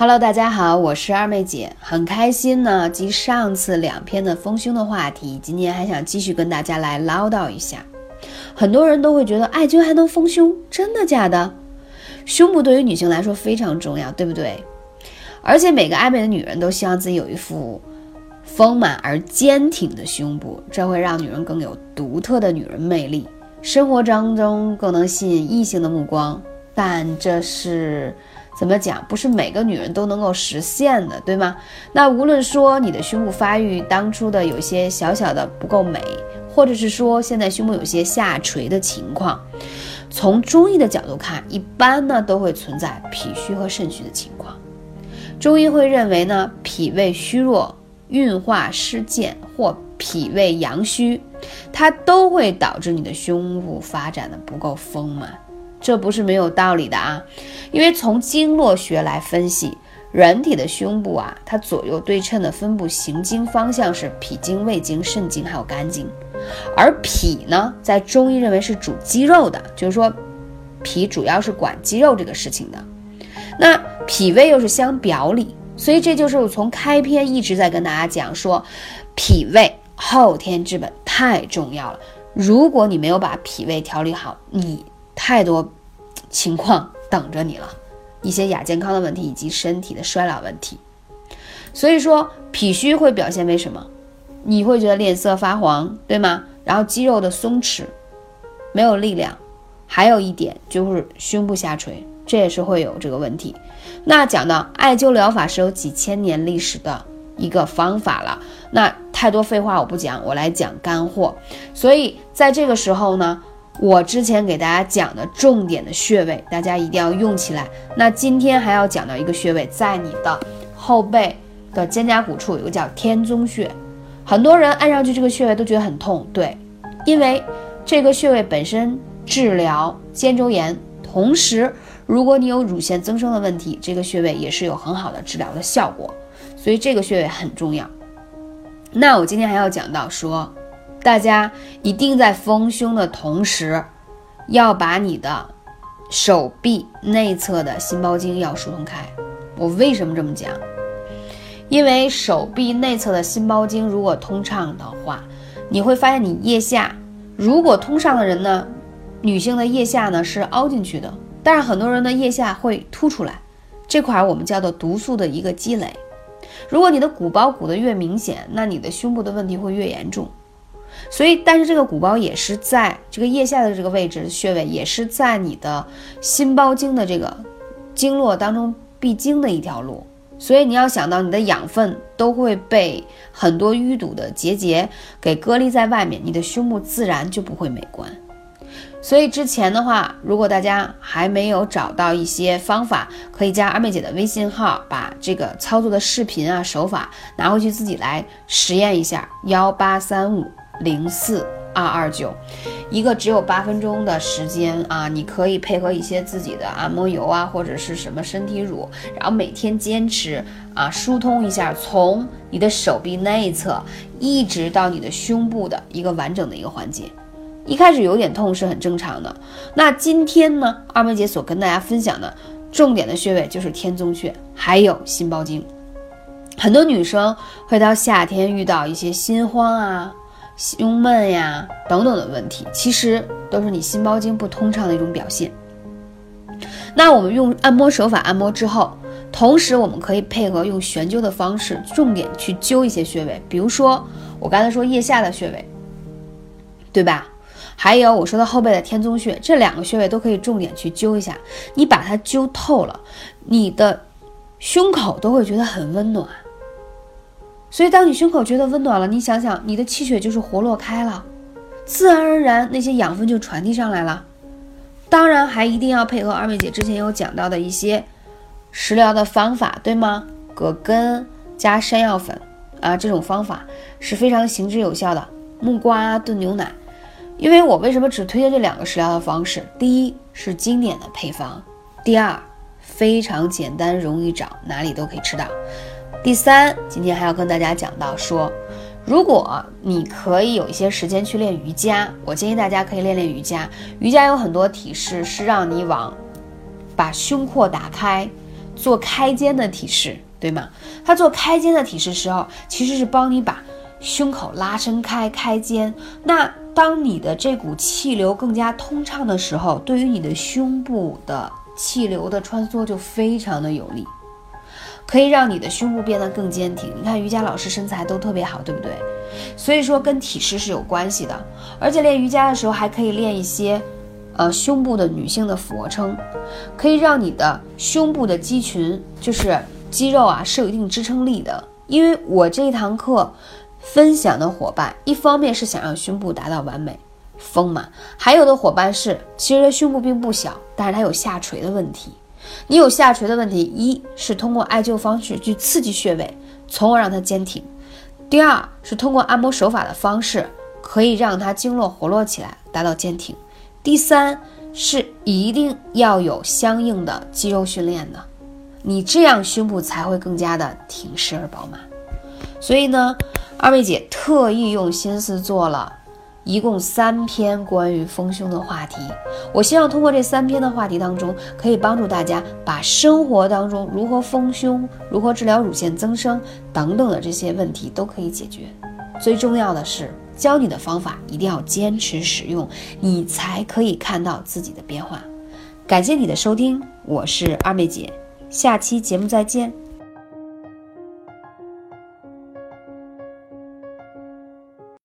Hello，大家好，我是二妹姐，很开心呢。继上次两篇的丰胸的话题，今天还想继续跟大家来唠叨一下。很多人都会觉得艾灸还能丰胸，真的假的？胸部对于女性来说非常重要，对不对？而且每个爱美的女人都希望自己有一副丰满而坚挺的胸部，这会让女人更有独特的女人魅力，生活当中更能吸引异性的目光。但这是。怎么讲？不是每个女人都能够实现的，对吗？那无论说你的胸部发育当初的有些小小的不够美，或者是说现在胸部有些下垂的情况，从中医的角度看，一般呢都会存在脾虚和肾虚的情况。中医会认为呢，脾胃虚弱、运化失健或脾胃阳虚，它都会导致你的胸部发展的不够丰满。这不是没有道理的啊，因为从经络学来分析，人体的胸部啊，它左右对称的分布行经方向是脾经、胃经、肾经还有肝经，而脾呢，在中医认为是主肌肉的，就是说，脾主要是管肌肉这个事情的。那脾胃又是相表里，所以这就是我从开篇一直在跟大家讲说，脾胃后天之本太重要了。如果你没有把脾胃调理好，你。太多情况等着你了，一些亚健康的问题以及身体的衰老问题。所以说，脾虚会表现为什么？你会觉得脸色发黄，对吗？然后肌肉的松弛，没有力量。还有一点就是胸部下垂，这也是会有这个问题。那讲到艾灸疗法是有几千年历史的一个方法了，那太多废话我不讲，我来讲干货。所以在这个时候呢。我之前给大家讲的重点的穴位，大家一定要用起来。那今天还要讲到一个穴位，在你的后背的肩胛骨处有个叫天宗穴，很多人按上去这个穴位都觉得很痛，对，因为这个穴位本身。治疗肩周炎，同时如果你有乳腺增生的问题，这个穴位也是有很好的治疗的效果，所以这个穴位很重要。那我今天还要讲到说。大家一定在丰胸的同时，要把你的手臂内侧的心包经要疏通开。我为什么这么讲？因为手臂内侧的心包经如果通畅的话，你会发现你腋下如果通畅的人呢，女性的腋下呢是凹进去的，但是很多人的腋下会凸出来，这块我们叫做毒素的一个积累。如果你的鼓包鼓的越明显，那你的胸部的问题会越严重。所以，但是这个鼓包也是在这个腋下的这个位置穴位，也是在你的心包经的这个经络当中必经的一条路。所以你要想到，你的养分都会被很多淤堵的结节给隔离在外面，你的胸部自然就不会美观。所以之前的话，如果大家还没有找到一些方法，可以加二妹姐的微信号，把这个操作的视频啊手法拿回去自己来实验一下，幺八三五。零四二二九，一个只有八分钟的时间啊，你可以配合一些自己的按摩油啊，或者是什么身体乳，然后每天坚持啊，疏通一下，从你的手臂内侧一直到你的胸部的一个完整的一个环节。一开始有点痛是很正常的。那今天呢，二妹姐所跟大家分享的重点的穴位就是天宗穴，还有心包经。很多女生会到夏天遇到一些心慌啊。胸闷呀等等的问题，其实都是你心包经不通畅的一种表现。那我们用按摩手法按摩之后，同时我们可以配合用悬灸的方式，重点去灸一些穴位，比如说我刚才说腋下的穴位，对吧？还有我说的后背的天宗穴，这两个穴位都可以重点去灸一下。你把它灸透了，你的胸口都会觉得很温暖。所以，当你胸口觉得温暖了，你想想，你的气血就是活络开了，自然而然那些养分就传递上来了。当然，还一定要配合二妹姐之前有讲到的一些食疗的方法，对吗？葛根加山药粉啊，这种方法是非常行之有效的。木瓜炖牛奶，因为我为什么只推荐这两个食疗的方式？第一是经典的配方，第二非常简单容易找，哪里都可以吃到。第三，今天还要跟大家讲到说，如果你可以有一些时间去练瑜伽，我建议大家可以练练瑜伽。瑜伽有很多体式是让你往把胸廓打开，做开肩的体式，对吗？它做开肩的体式时候，其实是帮你把胸口拉伸开，开肩。那当你的这股气流更加通畅的时候，对于你的胸部的气流的穿梭就非常的有利，可以让你的胸部变得更坚挺。你看瑜伽老师身材都特别好，对不对？所以说跟体式是有关系的，而且练瑜伽的时候还可以练一些，呃，胸部的女性的俯卧撑，可以让你的胸部的肌群，就是肌肉啊，是有一定支撑力的。因为我这一堂课分享的伙伴，一方面是想让胸部达到完美丰满，还有的伙伴是其实胸部并不小，但是它有下垂的问题。你有下垂的问题，一是通过艾灸方式去刺激穴位，从而让它坚挺。第二是通过按摩手法的方式，可以让它经络活络起来，达到坚挺。第三是一定要有相应的肌肉训练的，你这样胸部才会更加的挺实而饱满。所以呢，二妹姐特意用心思做了。一共三篇关于丰胸的话题，我希望通过这三篇的话题当中，可以帮助大家把生活当中如何丰胸、如何治疗乳腺增生等等的这些问题都可以解决。最重要的是，教你的方法一定要坚持使用，你才可以看到自己的变化。感谢你的收听，我是二妹姐，下期节目再见。